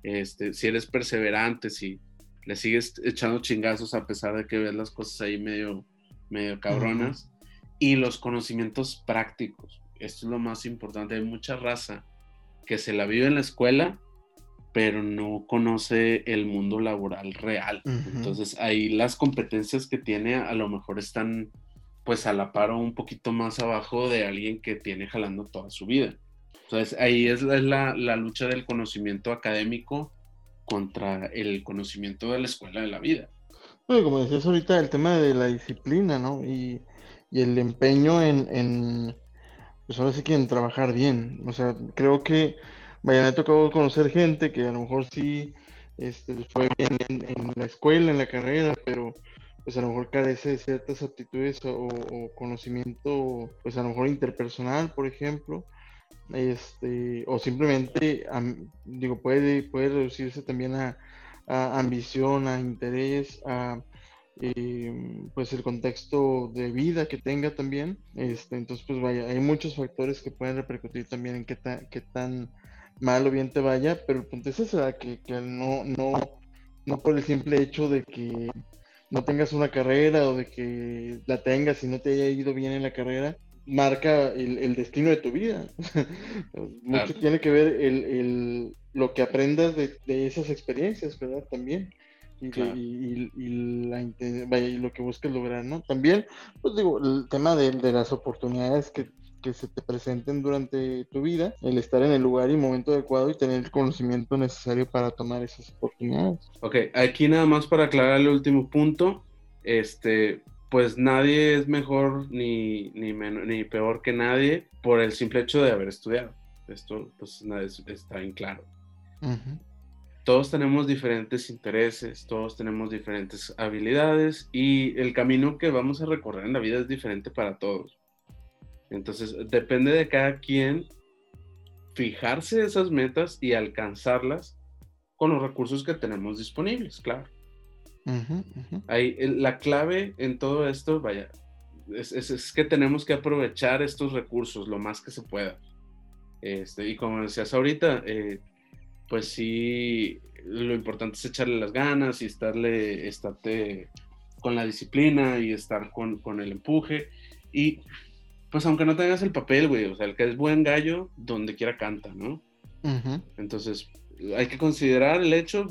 este, si eres perseverante, si le sigues echando chingazos a pesar de que ves las cosas ahí medio, medio cabronas, y los conocimientos prácticos. Esto es lo más importante. Hay mucha raza que se la vive en la escuela, pero no conoce el mundo laboral real. Entonces ahí las competencias que tiene a lo mejor están pues a la par o un poquito más abajo de alguien que tiene jalando toda su vida. Entonces ahí es, la, lucha del conocimiento académico contra el conocimiento de la escuela de la vida. Bueno, como decías ahorita, el tema de la disciplina, ¿no? Y, el empeño en, en, pues ahora sí que en trabajar bien. O sea, creo que Vaya, me ha tocado conocer gente que a lo mejor sí este, fue bien en, la escuela, en la carrera, pero pues a lo mejor carece de ciertas aptitudes o, conocimiento, pues a lo mejor interpersonal, por ejemplo, este, o simplemente, digo, puede, puede reducirse también a, ambición, a interés, a em, pues el contexto de vida que tenga también. Este, entonces, pues vaya, hay muchos factores que pueden repercutir también en qué, qué tan mal o bien te vaya, pero el punto es ese, que, que no, no, no por el simple hecho de que no tengas una carrera o de que la tengas y no te haya ido bien en la carrera, marca el, destino de tu vida. Mucho tiene que ver el, el, lo que aprendas de, esas experiencias, ¿verdad? También. Y, y, y, la, y, lo que busques lograr, ¿no? También, pues digo, el tema de, de las oportunidades que que se te presenten durante tu vida, el estar en el lugar y momento adecuado y tener el conocimiento necesario para tomar esas oportunidades. Ok, aquí nada más para aclarar el último punto, este, pues nadie es mejor ni, ni, ni peor que nadie por el simple hecho de haber estudiado. Esto pues está en claro. Todos tenemos diferentes intereses, todos tenemos diferentes habilidades y el camino que vamos a recorrer en la vida es diferente para todos. Entonces, depende de cada quien fijarse esas metas y alcanzarlas con los recursos que tenemos disponibles, claro. la clave en todo esto, vaya, es, que tenemos que aprovechar estos recursos lo más que se pueda. Este, y como decías ahorita, eh, pues sí, lo importante es echarle las ganas y estarle, estarte con la disciplina y estar con, con el empuje. Y pues aunque no tengas el papel, güey, o sea, el que es buen gallo, donde quiera canta, ¿no? Entonces, hay que considerar el hecho,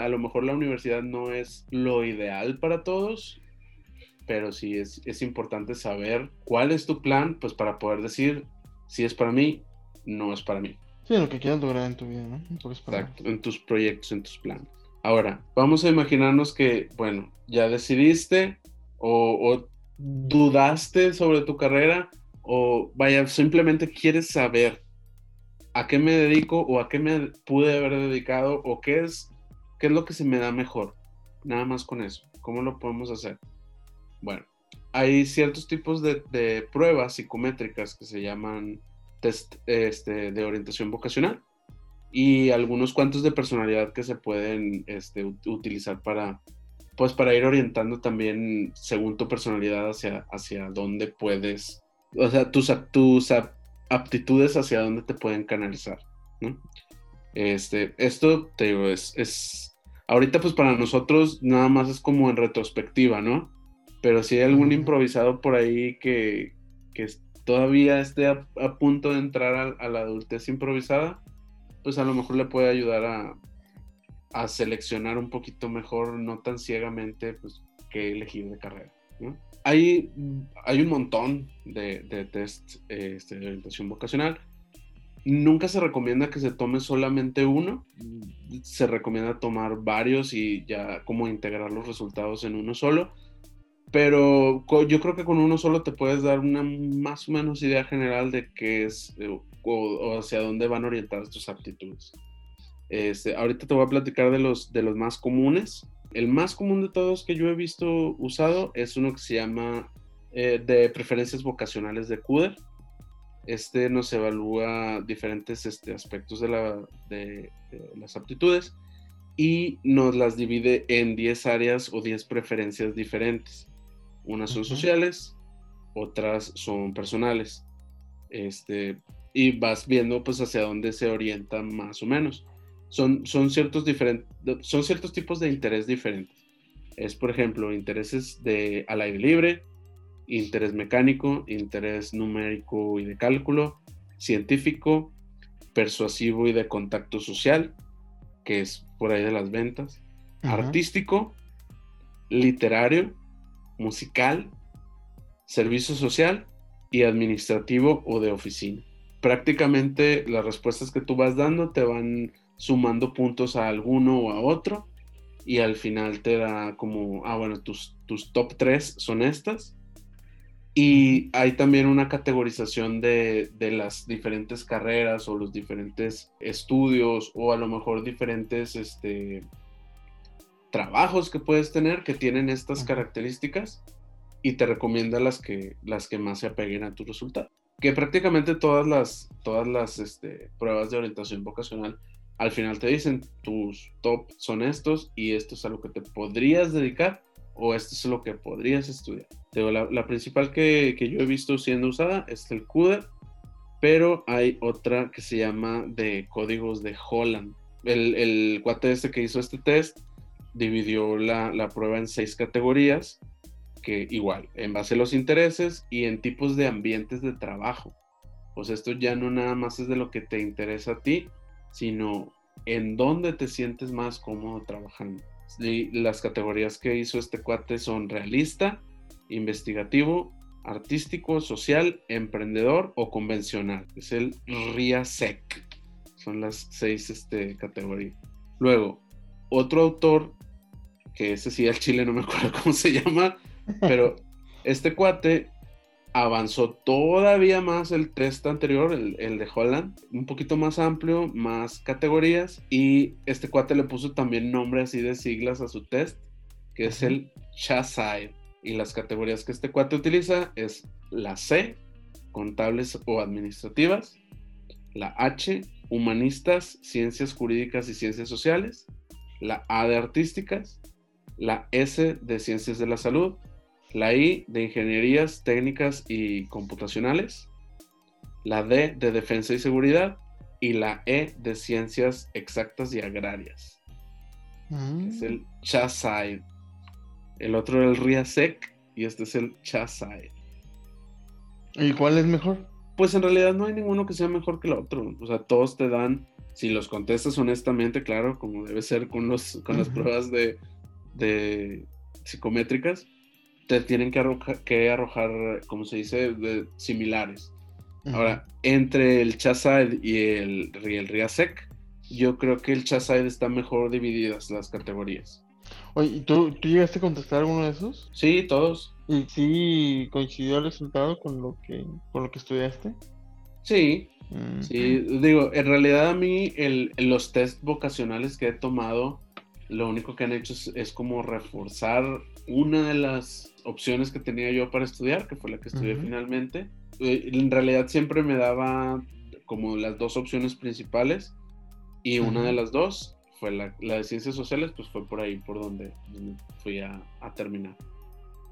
a lo mejor la universidad no es lo ideal para todos, pero sí es, es importante saber cuál es tu plan, pues para poder decir si es para mí, no es para mí. Sí, lo que quieras lograr en tu vida, ¿no? Exacto, en tus proyectos, en tus planes. Ahora, vamos a imaginarnos que, bueno, ya decidiste o, o dudaste sobre tu carrera o vaya, simplemente quieres saber a qué me dedico o a qué me pude haber dedicado o qué es, qué es lo que se me da mejor. Nada más con eso. ¿Cómo lo podemos hacer? Bueno, hay ciertos tipos de, pruebas psicométricas que se llaman test este, de orientación vocacional y algunos cuantos de personalidad que se pueden este, utilizar para, pues para ir orientando también según tu personalidad hacia, hacia dónde puedes, o sea, tus, tus aptitudes hacia dónde te pueden canalizar, Este, esto, te digo, es, es, ahorita pues para nosotros nada más es como en retrospectiva, ¿no? Pero si hay algún improvisado por ahí que, que todavía esté a, punto de entrar a, la adultez improvisada, pues a lo mejor le puede ayudar a, a seleccionar un poquito mejor, no tan ciegamente, pues qué elegir de carrera. ¿no? Hay, hay un montón de, de test este, de orientación vocacional. Nunca se recomienda que se tome solamente uno, se recomienda tomar varios y ya como integrar los resultados en uno solo pero yo creo que con uno solo te puedes dar una más o menos idea general de qué es eh, o, hacia dónde van orientadas tus aptitudes. Este, ahorita te voy a platicar de los, de los más comunes. El más común de todos que yo he visto usado es uno que se llama eh, de preferencias vocacionales de CUDER. Este nos evalúa diferentes este, aspectos de, la, de, de las aptitudes y nos las divide en 10 áreas o 10 preferencias diferentes. Unas son sociales, otras son personales. Este, y vas viendo pues hacia dónde se orienta más o menos. Son, son, ciertos son ciertos tipos de interés diferentes. Es, por ejemplo, intereses de, al aire libre, interés mecánico, interés numérico y de cálculo, científico, persuasivo y de contacto social, que es por ahí de las ventas, artístico, literario, musical, servicio social y administrativo o de oficina. Prácticamente las respuestas que tú vas dando te van sumando puntos a alguno o a otro y al final te da como, ah, bueno, tus, tus top 3 son estas. Y hay también una categorización de, de, las diferentes carreras o los diferentes estudios o a lo mejor diferentes este, trabajos que puedes tener que tienen estas características y te recomienda las que, las que más se apeguen a tu resultado. Que prácticamente todas las, todas las este, pruebas de orientación vocacional al final te dicen tus top son estos y esto es a lo que te podrías dedicar o esto es lo que podrías estudiar. La, principal que, que, yo he visto siendo usada es el CUDA, pero hay otra que se llama de códigos de Holland. El, el cuate que hizo este test dividió la, la, prueba en seis categorías, que igual, en base a los intereses y en tipos de ambientes de trabajo. Pues esto ya no nada más es de lo que te interesa a ti, sino en dónde te sientes más cómodo trabajando. Y las categorías que hizo este cuate son realista, investigativo, artístico, social, emprendedor o convencional. Es el RIASEC. Son las seis este, categorías. Luego, otro autor que ese sí al chile no me acuerdo cómo se llama, pero este cuate avanzó todavía más el test anterior, el, de Holland, un poquito más amplio, más categorías, y este cuate le puso también nombre así de siglas a su test, que es el CHASIDE. Y las categorías que este cuate utiliza es la C, contables o administrativas, la H, humanistas, ciencias jurídicas y ciencias sociales, la A de artísticas, la S de Ciencias de la Salud, la I de Ingenierías Técnicas y Computacionales, la D de Defensa y Seguridad y la E de Ciencias Exactas y Agrarias. Es el mm. CHASAID. El otro era el RIASEC y este es el CHASAID. ¿Y cuál es mejor? Pues en realidad no hay ninguno que sea mejor que el otro. O sea, todos te dan, si los contestas honestamente, claro, como debe ser con, los, con las pruebas de, de psicométricas, te tienen que arrojar, que arrojar como se dice, similares. Ahora, entre el Chaside y el, el Riasec, yo creo que el Chaside está mejor divididas las categorías. Oye, ¿y tú, tú llegaste a contestar alguno de esos? Sí, todos. ¿Y sí coincidió el resultado con lo que, con lo que estudiaste? Sí, mm. sí, digo, en realidad a mí el, los test vocacionales que he tomado, lo único que han hecho es, como reforzar una de las opciones que tenía yo para estudiar, que fue la que estudié finalmente. Eh, en realidad siempre me daba como las dos opciones principales y una de las dos fue la, de ciencias sociales, pues fue por ahí por donde, fui a, terminar.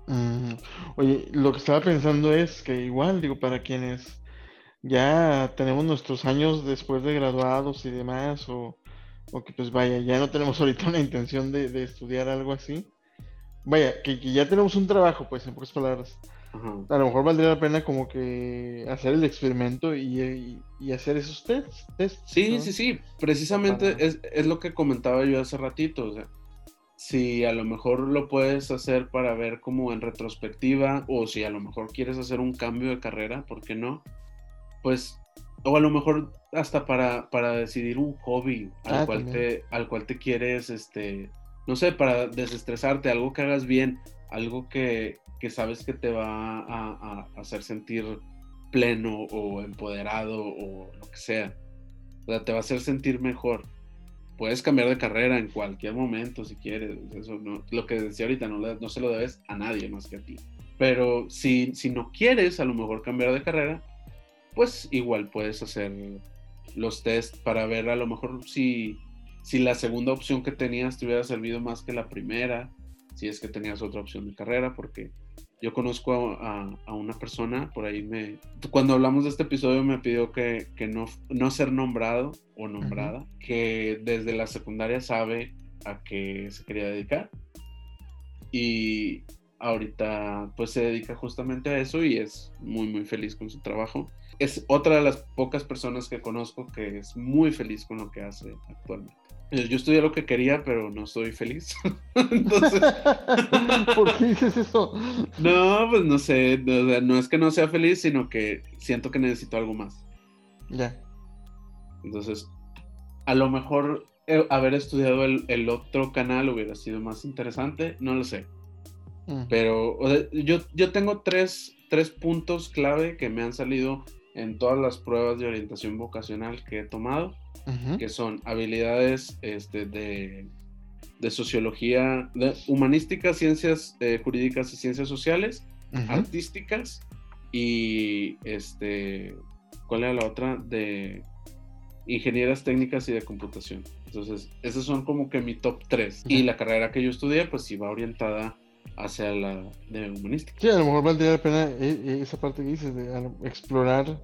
Mm, oye, lo que estaba pensando es que igual, digo, para quienes ya tenemos nuestros años después de graduados y demás, o, que pues vaya, ya no tenemos ahorita una intención de, estudiar algo así, vaya, que, ya tenemos un trabajo, pues en pocas palabras. A lo mejor valdría la pena como que hacer el experimento y, hacer esos tests. sí, sí, sí, precisamente es, es, lo que comentaba yo hace ratito, o sea, si a lo mejor lo puedes hacer para ver como en retrospectiva o si a lo mejor quieres hacer un cambio de carrera, ¿por qué no? pues, o a lo mejor hasta para, para decidir un hobby al, ah, cual te, al cual te quieres, este, no sé, para desestresarte, algo que hagas bien, algo que, sabes que te va a, hacer sentir pleno o empoderado o lo que sea. O sea, te va a hacer sentir mejor. Puedes cambiar de carrera en cualquier momento si quieres. Eso no, lo que decía ahorita no, no se lo debes a nadie más que a ti. Pero si, si no quieres a lo mejor cambiar de carrera, pues igual puedes hacer los test para ver a lo mejor si, si la segunda opción que tenías te hubiera servido más que la primera, si es que tenías otra opción de carrera, porque yo conozco a, una persona, por ahí me... Cuando hablamos de este episodio me pidió que, no, no ser nombrado o nombrada, que desde la secundaria sabe a qué se quería dedicar. Y ahorita pues se dedica justamente a eso y es muy muy feliz con su trabajo es otra de las pocas personas que conozco que es muy feliz con lo que hace actualmente. Eh, yo estudié lo que quería, pero no soy feliz. Entonces... ¿Por qué dices eso? No, pues no sé. No, es que no sea feliz, sino que siento que necesito algo más. Ya. Entonces, a lo mejor eh, haber estudiado el, otro canal hubiera sido más interesante. No lo sé. Mm. Pero yo, yo tengo tres, tres puntos clave que me han salido en todas las pruebas de orientación vocacional que he tomado, que son habilidades este, de, de, sociología, de humanística, ciencias eh, jurídicas y ciencias sociales, artísticas y este, ¿cuál era la otra? De ingenieras técnicas y de computación. Entonces, esos son como que mi top 3. Y la carrera que yo estudié, pues iba orientada hacia la de humanística. Sí, a lo mejor valdría la pena eh, eh, esa parte que dices de explorar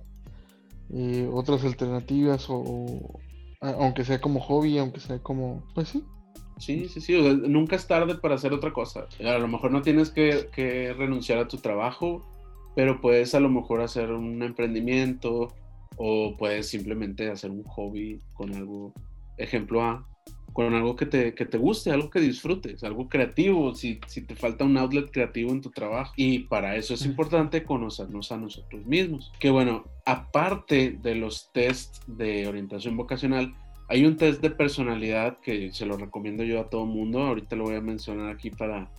eh, otras alternativas o, aunque sea como hobby, aunque sea como, pues sí. Sí, sí, sí, nunca es tarde para hacer otra cosa. A lo mejor no tienes que, que renunciar a tu trabajo, pero puedes a lo mejor hacer un emprendimiento o puedes simplemente hacer un hobby con algo, ejemplo A, con algo que te, que te guste, algo que disfrutes, algo creativo, si, si te falta un outlet creativo en tu trabajo. Y para eso es importante conocernos a nosotros mismos. Que bueno, aparte de los tests de orientación vocacional, hay un test de personalidad que se lo recomiendo yo a todo mundo. Ahorita lo voy a mencionar aquí para,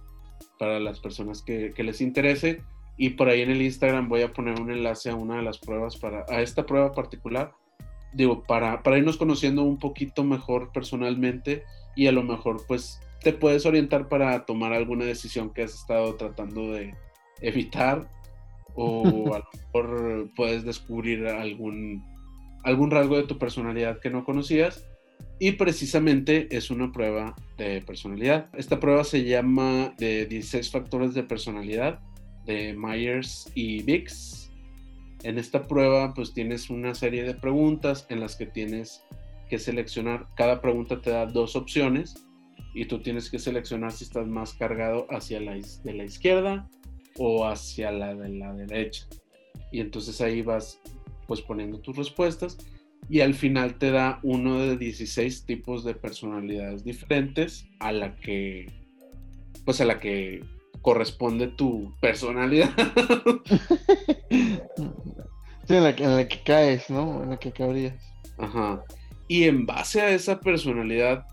para las personas que, que les interese. Y por ahí en el Instagram voy a poner un enlace a una de las pruebas para, a esta prueba particular digo, para, para irnos conociendo un poquito mejor personalmente y a lo mejor pues te puedes orientar para tomar alguna decisión que has estado tratando de evitar o a lo mejor puedes descubrir algún, algún rasgo de tu personalidad que no conocías y precisamente es una prueba de personalidad. Esta prueba se llama de 16 factores de personalidad de Myers y Biggs en esta prueba pues tienes una serie de preguntas en las que tienes que seleccionar, cada pregunta te da dos opciones y tú tienes que seleccionar si estás más cargado hacia la izquierda o hacia la de la derecha. Y entonces ahí vas pues poniendo tus respuestas y al final te da uno de 16 tipos de personalidades diferentes a la que pues a la que corresponde tu personalidad. Sí, en la, que caes, ¿no? En la que cabrías. Ajá. Y en base a esa personalidad,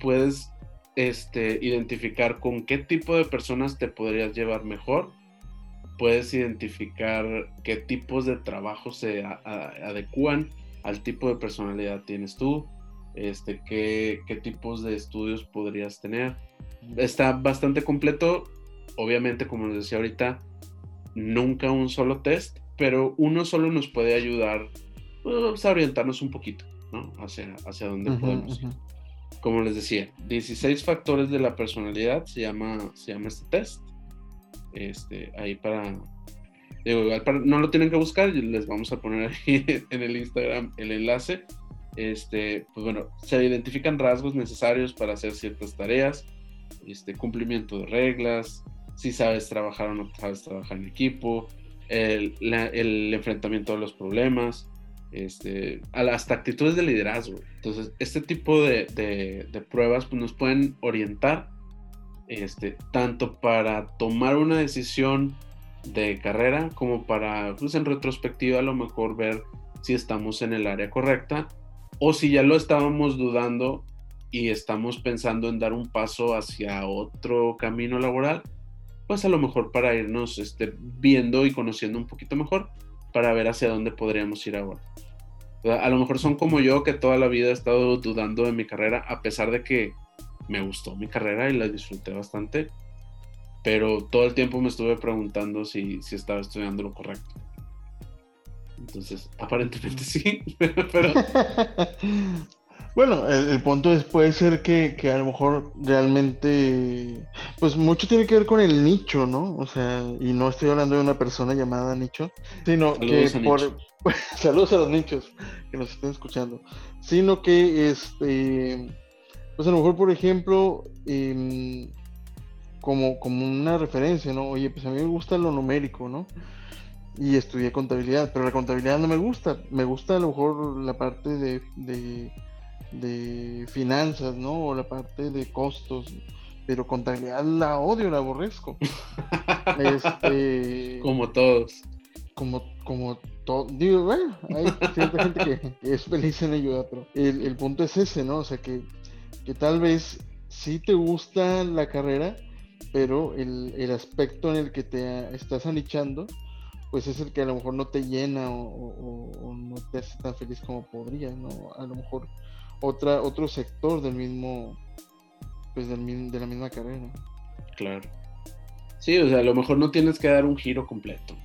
puedes este, identificar con qué tipo de personas te podrías llevar mejor. Puedes identificar qué tipos de trabajo se adecuan al tipo de personalidad tienes tú, este, qué, qué tipos de estudios podrías tener. Está bastante completo. Obviamente, como les decía ahorita, nunca un solo test, pero uno solo nos puede ayudar pues, a orientarnos un poquito, ¿no? Hacia, hacia dónde podemos ir. Como les decía, 16 factores de la personalidad se llama, se llama este test. Este, ahí para, digo, no lo tienen que buscar, les vamos a poner ahí en el Instagram el enlace. Este, pues bueno, se identifican rasgos necesarios para hacer ciertas tareas, este, cumplimiento de reglas, si sabes trabajar o no sabes trabajar en equipo, el, el enfrentamiento de los problemas, este, hasta actitudes de liderazgo. Entonces, este tipo de, de, pruebas pues, nos pueden orientar este, tanto para tomar una decisión de carrera como para, pues en retrospectiva, a lo mejor ver si estamos en el área correcta o si ya lo estábamos dudando y estamos pensando en dar un paso hacia otro camino laboral, pues a lo mejor para irnos este, viendo y conociendo un poquito mejor para ver hacia dónde podríamos ir ahora. A lo mejor son como yo que toda la vida he estado dudando de mi carrera, a pesar de que me gustó mi carrera y la disfruté bastante, pero todo el tiempo me estuve preguntando si, si estaba estudiando lo correcto. Entonces, aparentemente sí, pero... Bueno, el, punto es, puede ser que, a lo mejor realmente, pues mucho tiene que ver con el nicho, ¿no? O sea, y no estoy hablando de una persona llamada nicho, sino que por... saludos a los nichos que nos estén escuchando, sino que, este, pues a lo mejor, por ejemplo, em, como, como una referencia, ¿no? Oye, pues a mí me gusta lo numérico, ¿no? Y estudié contabilidad, pero la contabilidad no me gusta, me gusta a lo mejor la parte de de finanzas, ¿no? O la parte de costos, pero contabilidad la odio, la aborrezco. este, como todos. Como, como todo, digo, bueno, hay cierta gente que, es feliz en ello, pero el, punto es ese, ¿no? O sea, que, que tal vez sí te gusta la carrera, pero el, el, aspecto en el que te estás anichando, pues es el que a lo mejor no te llena o, o no te hace tan feliz como podría, ¿no? A lo mejor otra, otro sector del mismo, pues del, de la misma carrera. Claro. Sí, o sea, a lo mejor no tienes que dar un giro completo.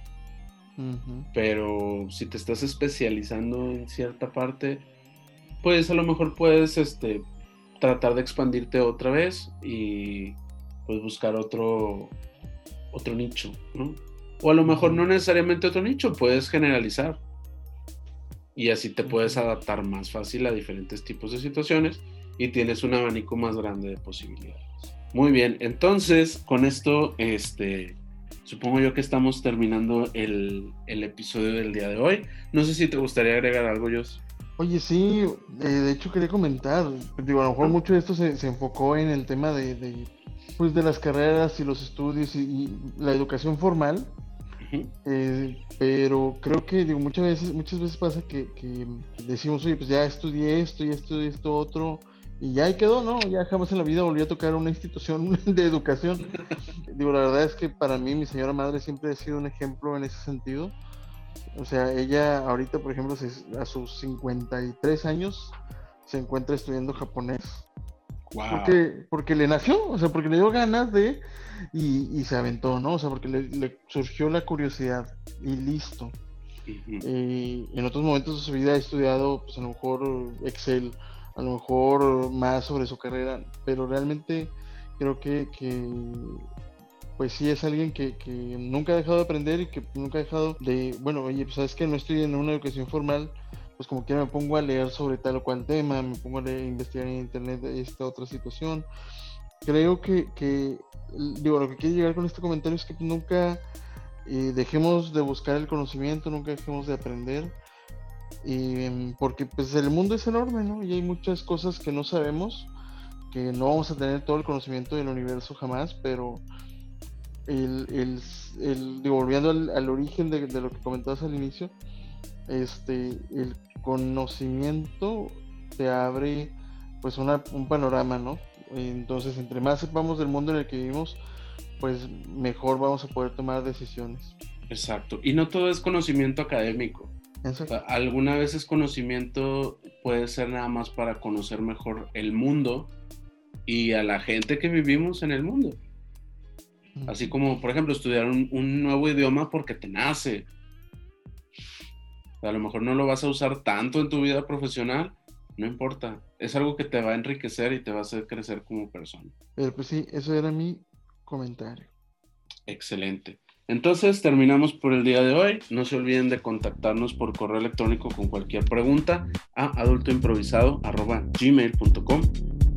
Pero si te estás especializando en cierta parte, pues a lo mejor puedes este, tratar de expandirte otra vez y pues buscar otro, otro nicho, ¿no? O a lo mejor no necesariamente otro nicho, puedes generalizar y así te puedes adaptar más fácil a diferentes tipos de situaciones y tienes un abanico más grande de posibilidades. Muy bien, entonces con esto, este, supongo yo que estamos terminando el, episodio del día de hoy. No sé si te gustaría agregar algo, Jos. Oye, sí, eh, de hecho quería comentar, digo, a lo mejor mucho de esto se, enfocó en el tema de, pues de las carreras y los estudios y la educación formal, eh, pero creo que digo, muchas veces, muchas veces pasa que, decimos, oye, pues ya estudié esto, ya estudié esto otro, y ya ahí quedó, ¿no? Ya jamás en la vida volví a tocar una institución de educación. digo, la verdad es que para mí mi señora madre siempre ha sido un ejemplo en ese sentido. O sea, ella ahorita, por ejemplo, a sus 53 años se encuentra estudiando japonés. Porque, porque le nació, o sea, porque le dio ganas de y, se aventó, ¿no? O sea, porque le, surgió la curiosidad y listo. Eh, en otros momentos de su vida ha estudiado, pues a lo mejor Excel, a lo mejor más sobre su carrera, pero realmente creo que, pues sí es alguien que, nunca ha dejado de aprender y que nunca ha dejado de, bueno, oye, pues sabes que no estoy en una educación formal, pues como que me pongo a leer sobre tal o cual tema, me pongo a, investigar en internet esta otra situación. Creo que, digo, lo que quiero llegar con este comentario es que nunca eh, dejemos de buscar el conocimiento, nunca dejemos de aprender, em, porque pues el mundo es enorme, ¿no? Y hay muchas cosas que no sabemos, que no vamos a tener todo el conocimiento del universo jamás, pero el, el, digo, volviendo al, origen de, lo que comentabas al inicio, este, el conocimiento te abre pues una, un panorama, ¿no? Entonces, entre más sepamos del mundo en el que vivimos, pues mejor vamos a poder tomar decisiones. Exacto. Y no todo es conocimiento académico. alguna vez es conocimiento puede ser nada más para conocer mejor el mundo y a la gente que vivimos en el mundo. Así como, por ejemplo, estudiar un, nuevo idioma porque te nace. A lo mejor no lo vas a usar tanto en tu vida profesional, no importa. Es algo que te va a enriquecer y te va a hacer crecer como persona. Pero pues sí, eso era mi comentario. Excelente. Entonces terminamos por el día de hoy. No se olviden de contactarnos por correo electrónico con cualquier pregunta a adultoimprovisado.gmail.com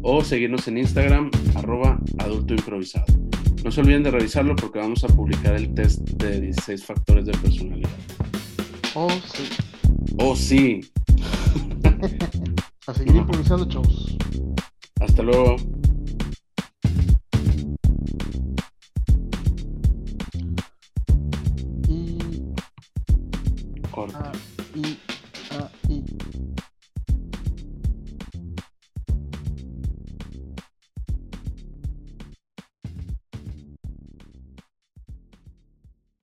o seguirnos en Instagram arroba adultoimprovisado. No se olviden de revisarlo porque vamos a publicar el test de 16 factores de personalidad. Oh, sí. Oh, sí. a seguir improvisando, chavos. Hasta luego. Y... Corta. Ah.